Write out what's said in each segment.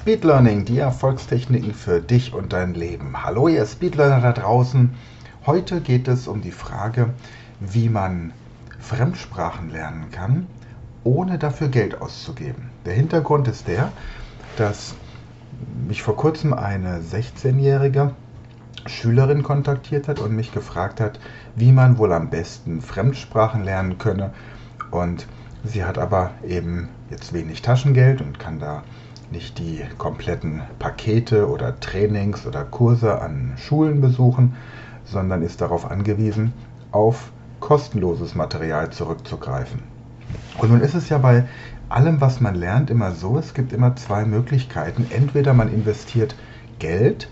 Speed Learning, die Erfolgstechniken für dich und dein Leben. Hallo ihr Speedlearner da draußen. Heute geht es um die Frage, wie man Fremdsprachen lernen kann, ohne dafür Geld auszugeben. Der Hintergrund ist der, dass mich vor kurzem eine 16-jährige Schülerin kontaktiert hat und mich gefragt hat, wie man wohl am besten Fremdsprachen lernen könne. Und sie hat aber eben jetzt wenig Taschengeld und kann da nicht die kompletten Pakete oder Trainings oder Kurse an Schulen besuchen, sondern ist darauf angewiesen, auf kostenloses Material zurückzugreifen. Und nun ist es ja bei allem, was man lernt, immer so, es gibt immer zwei Möglichkeiten. Entweder man investiert Geld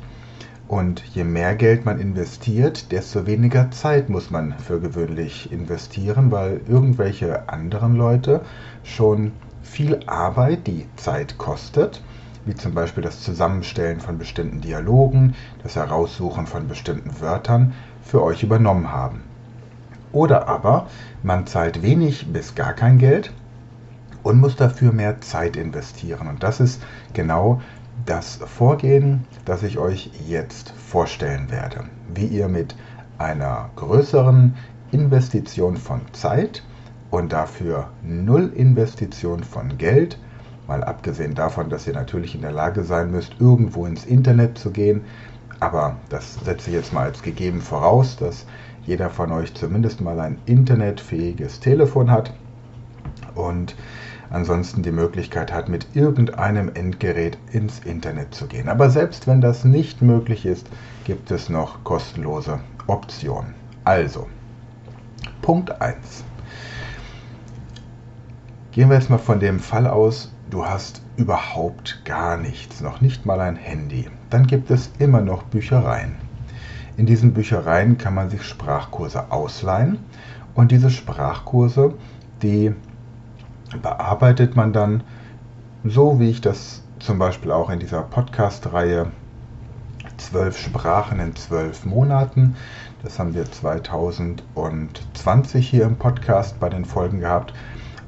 und je mehr Geld man investiert, desto weniger Zeit muss man für gewöhnlich investieren, weil irgendwelche anderen Leute schon viel Arbeit, die Zeit kostet, wie zum Beispiel das Zusammenstellen von bestimmten Dialogen, das Heraussuchen von bestimmten Wörtern, für euch übernommen haben. Oder aber man zahlt wenig bis gar kein Geld und muss dafür mehr Zeit investieren. Und das ist genau das Vorgehen, das ich euch jetzt vorstellen werde. Wie ihr mit einer größeren Investition von Zeit und dafür null Investition von Geld, mal abgesehen davon, dass ihr natürlich in der Lage sein müsst, irgendwo ins Internet zu gehen, aber das setze ich jetzt mal als gegeben voraus, dass jeder von euch zumindest mal ein internetfähiges Telefon hat und ansonsten die Möglichkeit hat, mit irgendeinem Endgerät ins Internet zu gehen. Aber selbst wenn das nicht möglich ist, gibt es noch kostenlose Optionen. Also, Punkt 1. Gehen wir jetzt mal von dem Fall aus, du hast überhaupt gar nichts, noch nicht mal ein Handy. Dann gibt es immer noch Büchereien. In diesen Büchereien kann man sich Sprachkurse ausleihen und diese Sprachkurse, die bearbeitet man dann so, wie ich das zum Beispiel auch in dieser Podcast-Reihe zwölf Sprachen in zwölf Monaten. Das haben wir 2020 hier im Podcast bei den Folgen gehabt.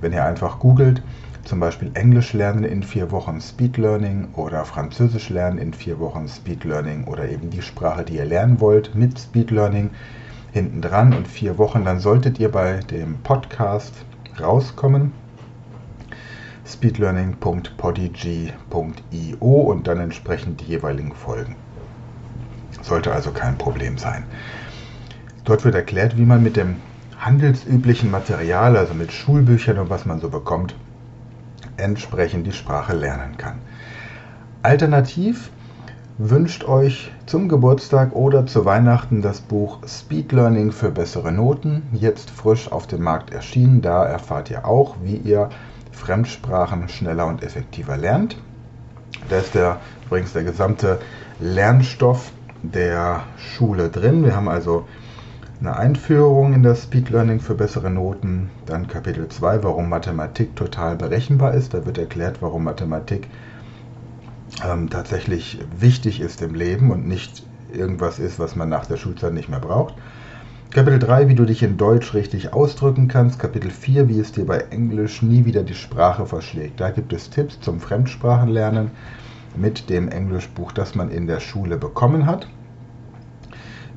Wenn ihr einfach googelt, zum Beispiel Englisch lernen in vier Wochen Speed Learning oder Französisch lernen in vier Wochen Speed Learning oder eben die Sprache, die ihr lernen wollt mit Speed Learning hinten dran und vier Wochen, dann solltet ihr bei dem Podcast rauskommen. speedlearning.podigy.io und dann entsprechend die jeweiligen Folgen. Sollte also kein Problem sein. Dort wird erklärt, wie man mit dem handelsüblichen Material, also mit Schulbüchern und was man so bekommt, entsprechend die Sprache lernen kann. Alternativ wünscht euch zum Geburtstag oder zu Weihnachten das Buch Speed Learning für bessere Noten, jetzt frisch auf dem Markt erschienen. Da erfahrt ihr auch, wie ihr Fremdsprachen schneller und effektiver lernt. Da ist der, übrigens der gesamte Lernstoff der Schule drin. Wir haben also eine Einführung in das Speed Learning für bessere Noten. Dann Kapitel 2, warum Mathematik total berechenbar ist. Da wird erklärt, warum Mathematik ähm, tatsächlich wichtig ist im Leben und nicht irgendwas ist, was man nach der Schulzeit nicht mehr braucht. Kapitel 3, wie du dich in Deutsch richtig ausdrücken kannst. Kapitel 4, wie es dir bei Englisch nie wieder die Sprache verschlägt. Da gibt es Tipps zum Fremdsprachenlernen mit dem Englischbuch, das man in der Schule bekommen hat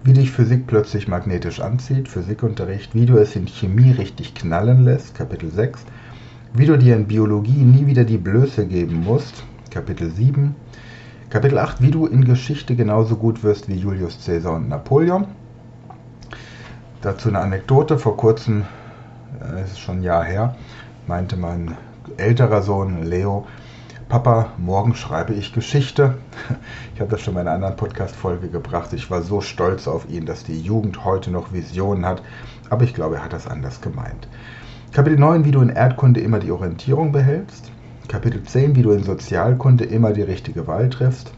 wie dich Physik plötzlich magnetisch anzieht, Physikunterricht, wie du es in Chemie richtig knallen lässt, Kapitel 6, wie du dir in Biologie nie wieder die Blöße geben musst, Kapitel 7, Kapitel 8, wie du in Geschichte genauso gut wirst wie Julius Caesar und Napoleon. Dazu eine Anekdote, vor kurzem, äh, ist schon ein Jahr her, meinte mein älterer Sohn Leo, Papa, morgen schreibe ich Geschichte. Ich habe das schon in einer anderen Podcast-Folge gebracht. Ich war so stolz auf ihn, dass die Jugend heute noch Visionen hat. Aber ich glaube, er hat das anders gemeint. Kapitel 9, wie du in Erdkunde immer die Orientierung behältst. Kapitel 10, wie du in Sozialkunde immer die richtige Wahl triffst.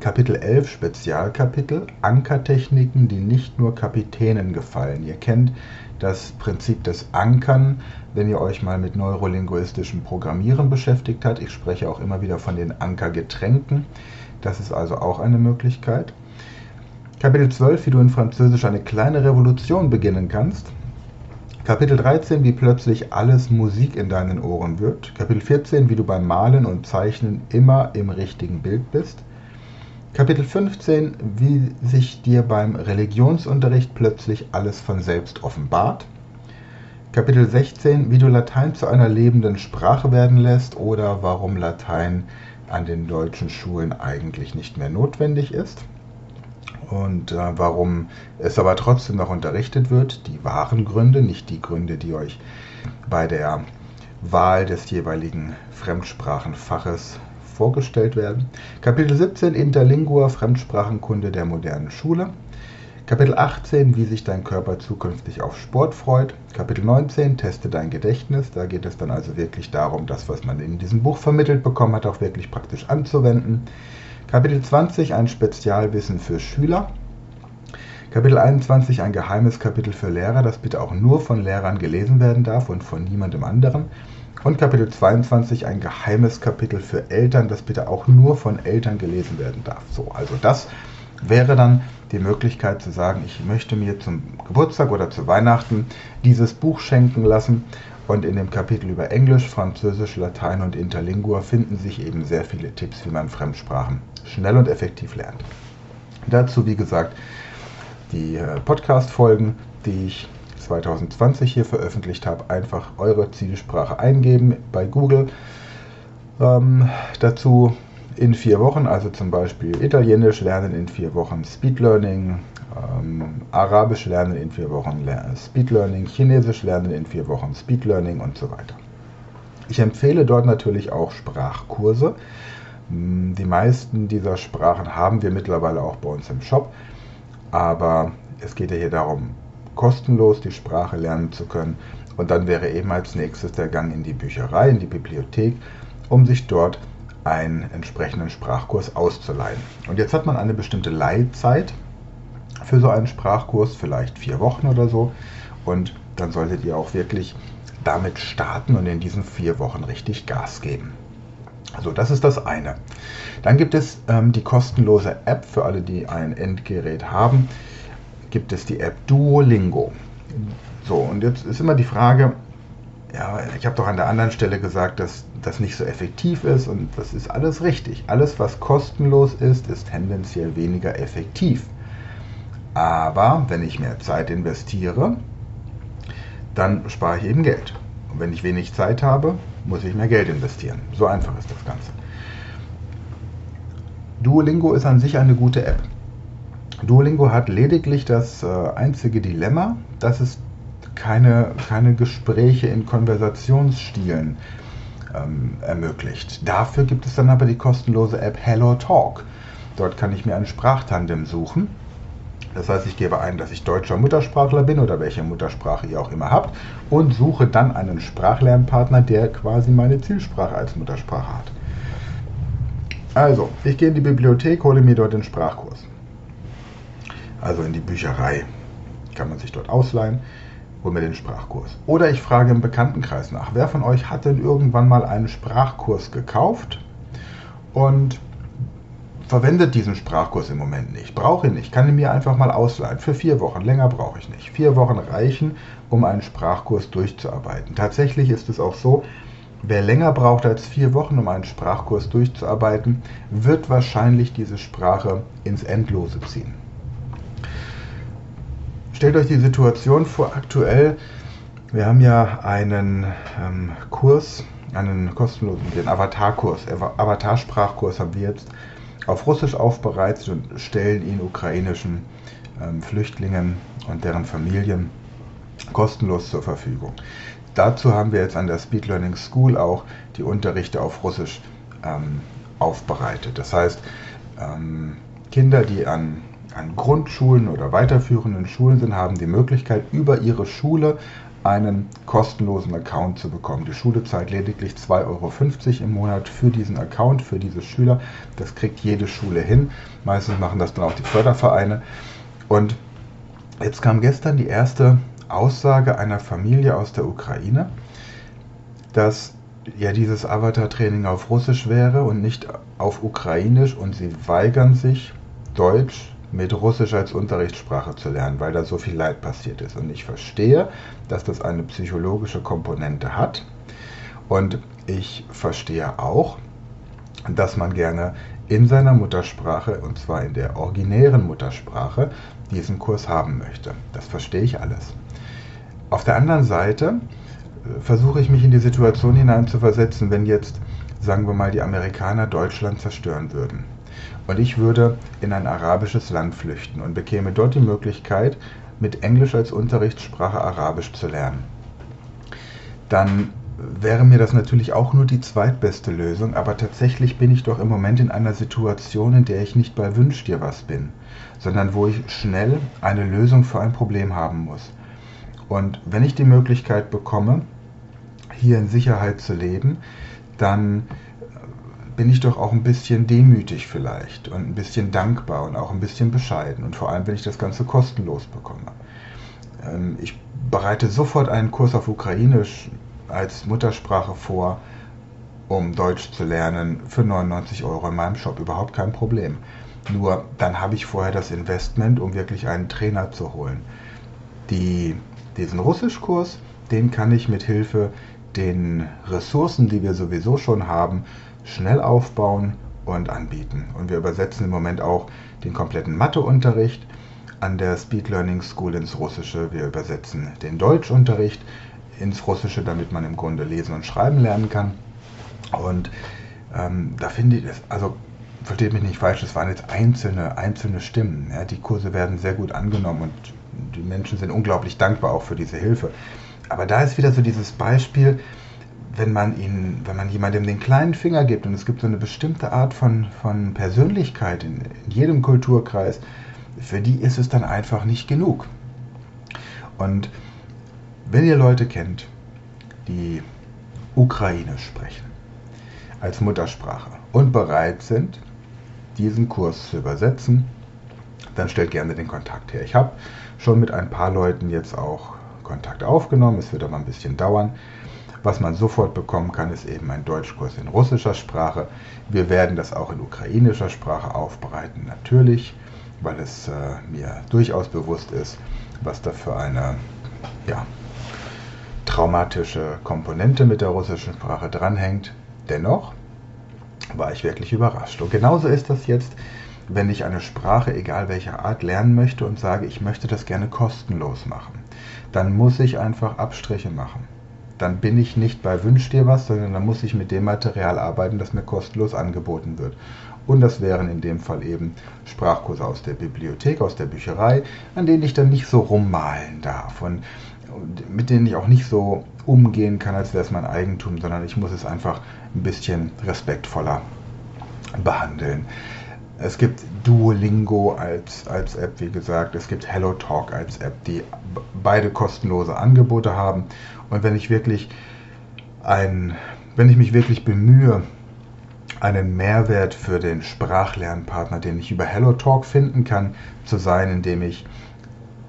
Kapitel 11, Spezialkapitel, Ankertechniken, die nicht nur Kapitänen gefallen. Ihr kennt das Prinzip des Ankern, wenn ihr euch mal mit neurolinguistischem Programmieren beschäftigt habt. Ich spreche auch immer wieder von den Ankergetränken. Das ist also auch eine Möglichkeit. Kapitel 12, wie du in Französisch eine kleine Revolution beginnen kannst. Kapitel 13, wie plötzlich alles Musik in deinen Ohren wird. Kapitel 14, wie du beim Malen und Zeichnen immer im richtigen Bild bist. Kapitel 15, wie sich dir beim Religionsunterricht plötzlich alles von selbst offenbart. Kapitel 16, wie du Latein zu einer lebenden Sprache werden lässt oder warum Latein an den deutschen Schulen eigentlich nicht mehr notwendig ist und äh, warum es aber trotzdem noch unterrichtet wird. Die wahren Gründe, nicht die Gründe, die euch bei der Wahl des jeweiligen Fremdsprachenfaches vorgestellt werden. Kapitel 17 Interlingua Fremdsprachenkunde der modernen Schule. Kapitel 18 Wie sich dein Körper zukünftig auf Sport freut. Kapitel 19 Teste dein Gedächtnis. Da geht es dann also wirklich darum, das, was man in diesem Buch vermittelt bekommen hat, auch wirklich praktisch anzuwenden. Kapitel 20 ein Spezialwissen für Schüler. Kapitel 21 ein geheimes Kapitel für Lehrer, das bitte auch nur von Lehrern gelesen werden darf und von niemandem anderen. Und Kapitel 22 ein geheimes Kapitel für Eltern, das bitte auch nur von Eltern gelesen werden darf. So, also das wäre dann die Möglichkeit zu sagen, ich möchte mir zum Geburtstag oder zu Weihnachten dieses Buch schenken lassen und in dem Kapitel über Englisch, Französisch, Latein und Interlingua finden sich eben sehr viele Tipps, wie man Fremdsprachen schnell und effektiv lernt. Dazu, wie gesagt, die äh, Podcast-Folgen, die ich 2020 hier veröffentlicht habe, einfach eure Zielsprache eingeben bei Google. Ähm, dazu in vier Wochen, also zum Beispiel Italienisch lernen in vier Wochen, Speed Learning, ähm, Arabisch lernen in vier Wochen Speed Learning, Chinesisch lernen in vier Wochen Speed Learning und so weiter. Ich empfehle dort natürlich auch Sprachkurse. Hm, die meisten dieser Sprachen haben wir mittlerweile auch bei uns im Shop, aber es geht ja hier darum, kostenlos die Sprache lernen zu können. Und dann wäre eben als nächstes der Gang in die Bücherei, in die Bibliothek, um sich dort einen entsprechenden Sprachkurs auszuleihen. Und jetzt hat man eine bestimmte Leihzeit für so einen Sprachkurs, vielleicht vier Wochen oder so. Und dann solltet ihr auch wirklich damit starten und in diesen vier Wochen richtig Gas geben. Also das ist das eine. Dann gibt es ähm, die kostenlose App für alle, die ein Endgerät haben. Gibt es die App Duolingo. So, und jetzt ist immer die Frage, ja, ich habe doch an der anderen Stelle gesagt, dass das nicht so effektiv ist und das ist alles richtig. Alles, was kostenlos ist, ist tendenziell weniger effektiv. Aber wenn ich mehr Zeit investiere, dann spare ich eben Geld. Und wenn ich wenig Zeit habe, muss ich mehr Geld investieren. So einfach ist das Ganze. Duolingo ist an sich eine gute App. Duolingo hat lediglich das äh, einzige Dilemma, dass es keine, keine Gespräche in Konversationsstilen ähm, ermöglicht. Dafür gibt es dann aber die kostenlose App Hello Talk. Dort kann ich mir ein Sprachtandem suchen das heißt, ich gebe ein, dass ich deutscher Muttersprachler bin oder welche Muttersprache ihr auch immer habt und suche dann einen Sprachlernpartner, der quasi meine Zielsprache als Muttersprache hat. Also, ich gehe in die Bibliothek, hole mir dort den Sprachkurs. Also in die Bücherei kann man sich dort ausleihen, hole mir den Sprachkurs. Oder ich frage im Bekanntenkreis nach, wer von euch hat denn irgendwann mal einen Sprachkurs gekauft und verwendet diesen Sprachkurs im Moment nicht, brauche ihn nicht, kann ihn mir einfach mal ausleihen. Für vier Wochen, länger brauche ich nicht. Vier Wochen reichen, um einen Sprachkurs durchzuarbeiten. Tatsächlich ist es auch so, wer länger braucht als vier Wochen, um einen Sprachkurs durchzuarbeiten, wird wahrscheinlich diese Sprache ins Endlose ziehen. Stellt euch die Situation vor, aktuell, wir haben ja einen ähm, Kurs, einen kostenlosen, den Avatar-Kurs, Avatar-Sprachkurs haben wir jetzt auf Russisch aufbereitet und stellen ihn ukrainischen ähm, Flüchtlingen und deren Familien kostenlos zur Verfügung. Dazu haben wir jetzt an der Speed Learning School auch die Unterrichte auf Russisch ähm, aufbereitet. Das heißt, ähm, Kinder, die an, an Grundschulen oder weiterführenden Schulen sind, haben die Möglichkeit, über ihre Schule einen kostenlosen Account zu bekommen. Die Schule zahlt lediglich 2,50 Euro im Monat für diesen Account, für diese Schüler. Das kriegt jede Schule hin. Meistens machen das dann auch die Fördervereine. Und jetzt kam gestern die erste Aussage einer Familie aus der Ukraine, dass ja dieses Avatar-Training auf Russisch wäre und nicht auf Ukrainisch und sie weigern sich, Deutsch mit Russisch als Unterrichtssprache zu lernen, weil da so viel Leid passiert ist. Und ich verstehe, dass das eine psychologische Komponente hat. Und ich verstehe auch, dass man gerne in seiner Muttersprache, und zwar in der originären Muttersprache, diesen Kurs haben möchte. Das verstehe ich alles. Auf der anderen Seite äh, versuche ich mich in die Situation hineinzuversetzen, wenn jetzt, sagen wir mal, die Amerikaner Deutschland zerstören würden. Und ich würde in ein arabisches Land flüchten und bekäme dort die Möglichkeit, mit Englisch als Unterrichtssprache Arabisch zu lernen. Dann wäre mir das natürlich auch nur die zweitbeste Lösung, aber tatsächlich bin ich doch im Moment in einer Situation, in der ich nicht bei Wünsch dir was bin, sondern wo ich schnell eine Lösung für ein Problem haben muss. Und wenn ich die Möglichkeit bekomme, hier in Sicherheit zu leben, dann bin ich doch auch ein bisschen demütig vielleicht und ein bisschen dankbar und auch ein bisschen bescheiden. Und vor allem, wenn ich das Ganze kostenlos bekomme. Ähm, ich bereite sofort einen Kurs auf Ukrainisch als Muttersprache vor, um Deutsch zu lernen, für 99 Euro in meinem Shop. Überhaupt kein Problem. Nur dann habe ich vorher das Investment, um wirklich einen Trainer zu holen. Die, diesen Russischkurs, den kann ich mit Hilfe den Ressourcen, die wir sowieso schon haben, schnell aufbauen und anbieten. Und wir übersetzen im Moment auch den kompletten Matheunterricht an der Speed Learning School ins Russische. Wir übersetzen den Deutschunterricht ins Russische, damit man im Grunde lesen und schreiben lernen kann. Und ähm, da finde ich das, also versteht mich nicht falsch, es waren jetzt einzelne, einzelne Stimmen. Ja, die Kurse werden sehr gut angenommen und die Menschen sind unglaublich dankbar auch für diese Hilfe. Aber da ist wieder so dieses Beispiel, wenn man ihn, wenn man jemandem den kleinen Finger gibt und es gibt so eine bestimmte Art von, von Persönlichkeit in, in jedem Kulturkreis, für die ist es dann einfach nicht genug. Und wenn ihr Leute kennt, die Ukrainisch sprechen als Muttersprache und bereit sind, diesen Kurs zu übersetzen, dann stellt gerne den Kontakt her. Ich habe schon mit ein paar Leuten jetzt auch Kontakt aufgenommen. Es wird aber ein bisschen dauern. Was man sofort bekommen kann, ist eben ein Deutschkurs in russischer Sprache. Wir werden das auch in ukrainischer Sprache aufbereiten, natürlich, weil es äh, mir durchaus bewusst ist, was da für eine ja, traumatische Komponente mit der russischen Sprache dranhängt. Dennoch war ich wirklich überrascht. Und genauso ist das jetzt, wenn ich eine Sprache, egal welcher Art, lernen möchte und sage, ich möchte das gerne kostenlos machen. Dann muss ich einfach Abstriche machen. Dann bin ich nicht bei Wünsch dir was, sondern dann muss ich mit dem Material arbeiten, das mir kostenlos angeboten wird. Und das wären in dem Fall eben Sprachkurse aus der Bibliothek, aus der Bücherei, an denen ich dann nicht so rummalen darf. Und mit denen ich auch nicht so umgehen kann, als wäre es mein Eigentum, sondern ich muss es einfach ein bisschen respektvoller behandeln. Es gibt Duolingo als, als App, wie gesagt. Es gibt HelloTalk als App, die beide kostenlose Angebote haben. Und wenn ich wirklich ein, wenn ich mich wirklich bemühe, einen Mehrwert für den Sprachlernpartner, den ich über HelloTalk finden kann, zu sein, indem ich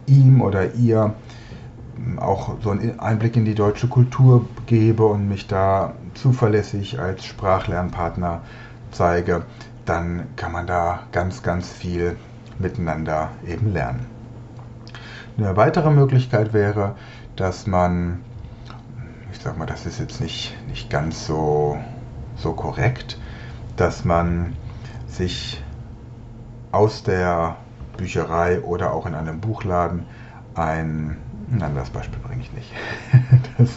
ihm oder ihr auch so einen Einblick in die deutsche Kultur gebe und mich da zuverlässig als Sprachlernpartner zeige, dann kann man da ganz, ganz viel miteinander eben lernen. Eine weitere Möglichkeit wäre, dass man, ich sag mal, das ist jetzt nicht, nicht ganz so, so korrekt, dass man sich aus der Bücherei oder auch in einem Buchladen ein Nein, das Beispiel bringe ich nicht. Das,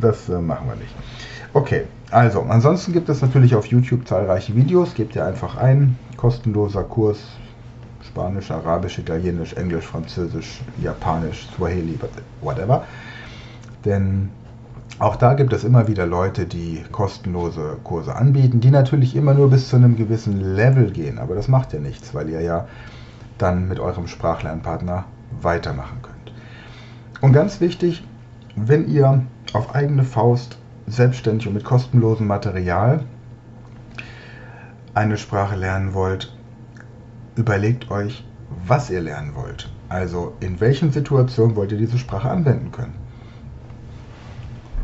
das äh, machen wir nicht. Okay, also ansonsten gibt es natürlich auf YouTube zahlreiche Videos. Gebt ihr einfach ein, kostenloser Kurs, Spanisch, Arabisch, Italienisch, Englisch, Französisch, Japanisch, Swahili, whatever. Denn auch da gibt es immer wieder Leute, die kostenlose Kurse anbieten, die natürlich immer nur bis zu einem gewissen Level gehen. Aber das macht ja nichts, weil ihr ja dann mit eurem Sprachlernpartner weitermachen könnt. Und ganz wichtig, wenn ihr auf eigene Faust selbstständig und mit kostenlosem Material eine Sprache lernen wollt, überlegt euch, was ihr lernen wollt. Also in welchen Situationen wollt ihr diese Sprache anwenden können.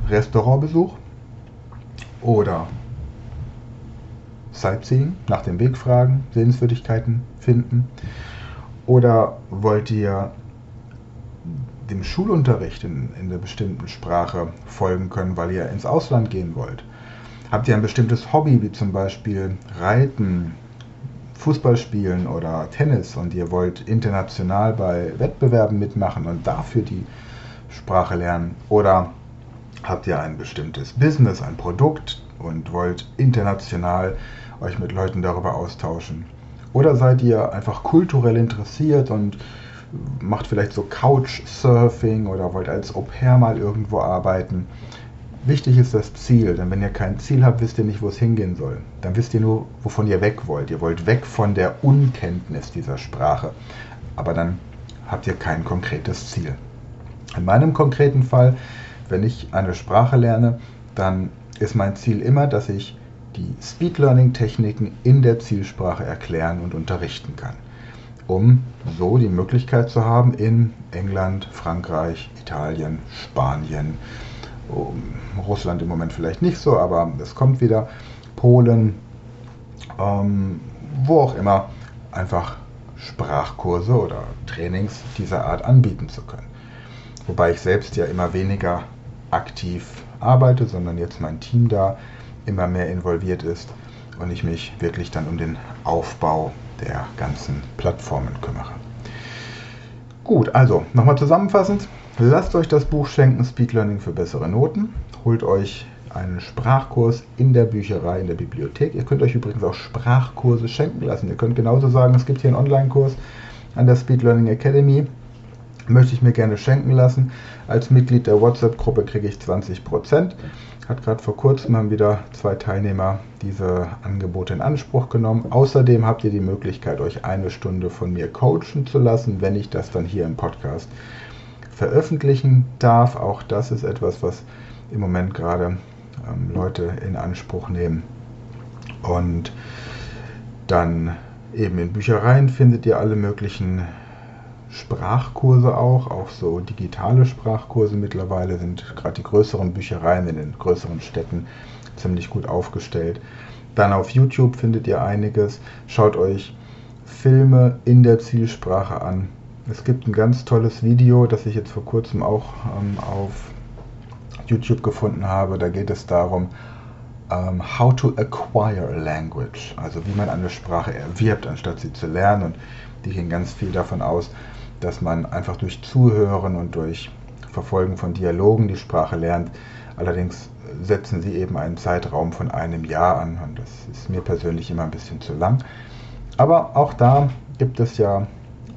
Restaurantbesuch oder Sightseeing, nach dem Weg fragen, Sehenswürdigkeiten finden? Oder wollt ihr dem Schulunterricht in, in einer bestimmten Sprache folgen können, weil ihr ins Ausland gehen wollt? Habt ihr ein bestimmtes Hobby, wie zum Beispiel Reiten, Fußball spielen oder Tennis und ihr wollt international bei Wettbewerben mitmachen und dafür die Sprache lernen? Oder habt ihr ein bestimmtes Business, ein Produkt und wollt international euch mit Leuten darüber austauschen? Oder seid ihr einfach kulturell interessiert und macht vielleicht so Couchsurfing oder wollt als Au pair mal irgendwo arbeiten? Wichtig ist das Ziel, denn wenn ihr kein Ziel habt, wisst ihr nicht, wo es hingehen soll. Dann wisst ihr nur, wovon ihr weg wollt. Ihr wollt weg von der Unkenntnis dieser Sprache. Aber dann habt ihr kein konkretes Ziel. In meinem konkreten Fall, wenn ich eine Sprache lerne, dann ist mein Ziel immer, dass ich die Speed Learning Techniken in der Zielsprache erklären und unterrichten kann, um so die Möglichkeit zu haben, in England, Frankreich, Italien, Spanien, Russland im Moment vielleicht nicht so, aber es kommt wieder. Polen, ähm, wo auch immer, einfach Sprachkurse oder Trainings dieser Art anbieten zu können. Wobei ich selbst ja immer weniger aktiv arbeite, sondern jetzt mein Team da immer mehr involviert ist und ich mich wirklich dann um den Aufbau der ganzen Plattformen kümmere. Gut, also nochmal zusammenfassend. Lasst euch das Buch schenken, Speed Learning für bessere Noten. Holt euch einen Sprachkurs in der Bücherei, in der Bibliothek. Ihr könnt euch übrigens auch Sprachkurse schenken lassen. Ihr könnt genauso sagen, es gibt hier einen Online-Kurs an der Speed Learning Academy. Möchte ich mir gerne schenken lassen. Als Mitglied der WhatsApp-Gruppe kriege ich 20%. Hat gerade vor kurzem haben wieder zwei Teilnehmer diese Angebote in Anspruch genommen. Außerdem habt ihr die Möglichkeit, euch eine Stunde von mir coachen zu lassen, wenn ich das dann hier im Podcast veröffentlichen darf. Auch das ist etwas, was im Moment gerade ähm, Leute in Anspruch nehmen. Und dann eben in Büchereien findet ihr alle möglichen Sprachkurse auch, auch so digitale Sprachkurse mittlerweile sind gerade die größeren Büchereien in den größeren Städten ziemlich gut aufgestellt. Dann auf YouTube findet ihr einiges. Schaut euch Filme in der Zielsprache an. Es gibt ein ganz tolles Video, das ich jetzt vor kurzem auch ähm, auf YouTube gefunden habe. Da geht es darum, ähm, how to acquire a language, also wie man eine Sprache erwirbt, anstatt sie zu lernen. Und die gehen ganz viel davon aus, dass man einfach durch Zuhören und durch Verfolgen von Dialogen die Sprache lernt. Allerdings setzen sie eben einen Zeitraum von einem Jahr an und das ist mir persönlich immer ein bisschen zu lang. Aber auch da gibt es ja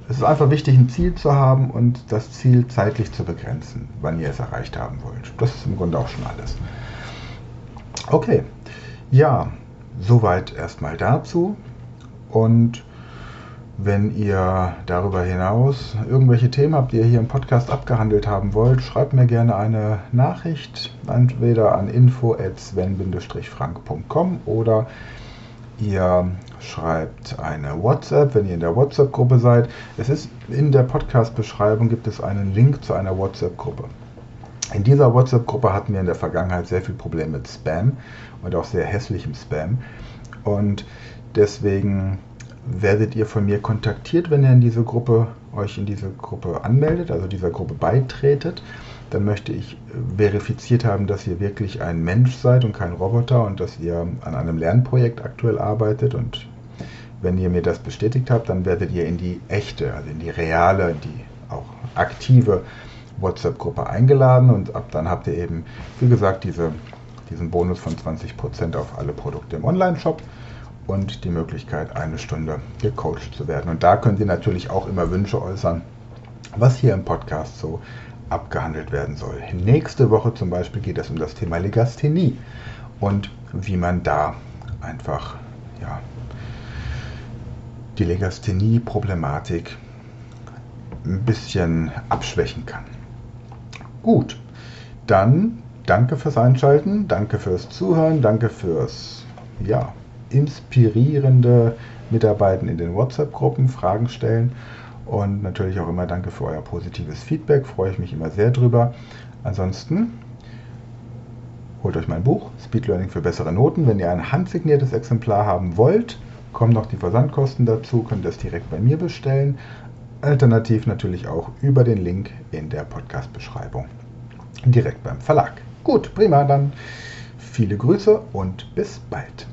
es ist einfach wichtig, ein Ziel zu haben und das Ziel zeitlich zu begrenzen, wann ihr es erreicht haben wollt. Das ist im Grunde auch schon alles. Okay, ja, soweit erstmal dazu. Und wenn ihr darüber hinaus irgendwelche Themen habt, die ihr hier im Podcast abgehandelt haben wollt, schreibt mir gerne eine Nachricht, entweder an info.sven-frank.com oder Ihr schreibt eine WhatsApp, wenn ihr in der WhatsApp-Gruppe seid. Es ist in der Podcast-Beschreibung gibt es einen Link zu einer WhatsApp-Gruppe. In dieser WhatsApp-Gruppe hatten wir in der Vergangenheit sehr viel Probleme mit Spam und auch sehr hässlichem Spam. Und deswegen werdet ihr von mir kontaktiert, wenn ihr in diese Gruppe euch in diese Gruppe anmeldet, also dieser Gruppe beitretet. Dann möchte ich verifiziert haben, dass ihr wirklich ein Mensch seid und kein Roboter und dass ihr an einem Lernprojekt aktuell arbeitet. Und wenn ihr mir das bestätigt habt, dann werdet ihr in die echte, also in die reale, die auch aktive WhatsApp-Gruppe eingeladen. Und ab dann habt ihr eben, wie gesagt, diese, diesen Bonus von 20% auf alle Produkte im Online-Shop und die Möglichkeit, eine Stunde gecoacht zu werden. Und da könnt ihr natürlich auch immer Wünsche äußern, was hier im Podcast so abgehandelt werden soll. Nächste Woche zum Beispiel geht es um das Thema Legasthenie und wie man da einfach ja, die Legasthenie-Problematik ein bisschen abschwächen kann. Gut, dann danke fürs Einschalten, danke fürs Zuhören, danke fürs ja, inspirierende Mitarbeiten in den WhatsApp-Gruppen, Fragen stellen und natürlich auch immer danke für euer positives Feedback, freue ich mich immer sehr drüber. Ansonsten holt euch mein Buch Speed Learning für bessere Noten. Wenn ihr ein handsigniertes Exemplar haben wollt, kommen noch die Versandkosten dazu, könnt ihr es direkt bei mir bestellen. Alternativ natürlich auch über den Link in der Podcast-Beschreibung. Direkt beim Verlag. Gut, prima, dann viele Grüße und bis bald.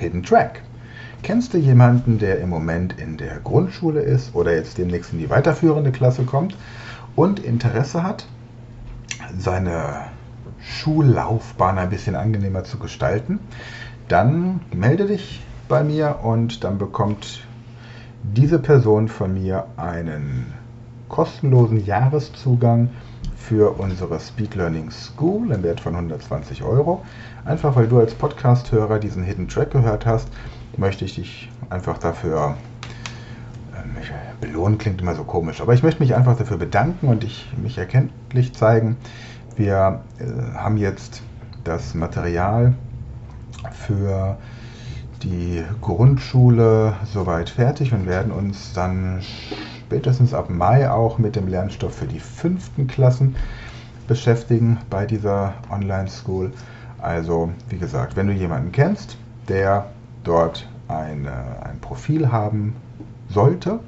Hidden Track. Kennst du jemanden, der im Moment in der Grundschule ist oder jetzt demnächst in die weiterführende Klasse kommt und Interesse hat, seine Schullaufbahn ein bisschen angenehmer zu gestalten? Dann melde dich bei mir und dann bekommt diese Person von mir einen kostenlosen Jahreszugang für unsere Speed Learning School im Wert von 120 Euro. Einfach weil du als Podcast-Hörer diesen Hidden Track gehört hast, möchte ich dich einfach dafür ähm, belohnen klingt immer so komisch, aber ich möchte mich einfach dafür bedanken und ich, mich erkenntlich zeigen. Wir äh, haben jetzt das Material für die Grundschule soweit fertig und werden uns dann spätestens ab Mai auch mit dem Lernstoff für die fünften Klassen beschäftigen bei dieser Online-School. Also, wie gesagt, wenn du jemanden kennst, der dort eine, ein Profil haben sollte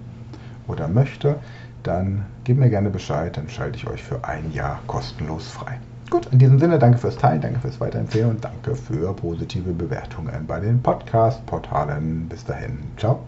oder möchte, dann gib mir gerne Bescheid, dann schalte ich euch für ein Jahr kostenlos frei. Gut, in diesem Sinne, danke fürs Teilen, danke fürs Weiterempfehlen und danke für positive Bewertungen bei den Podcast-Portalen. Bis dahin, ciao.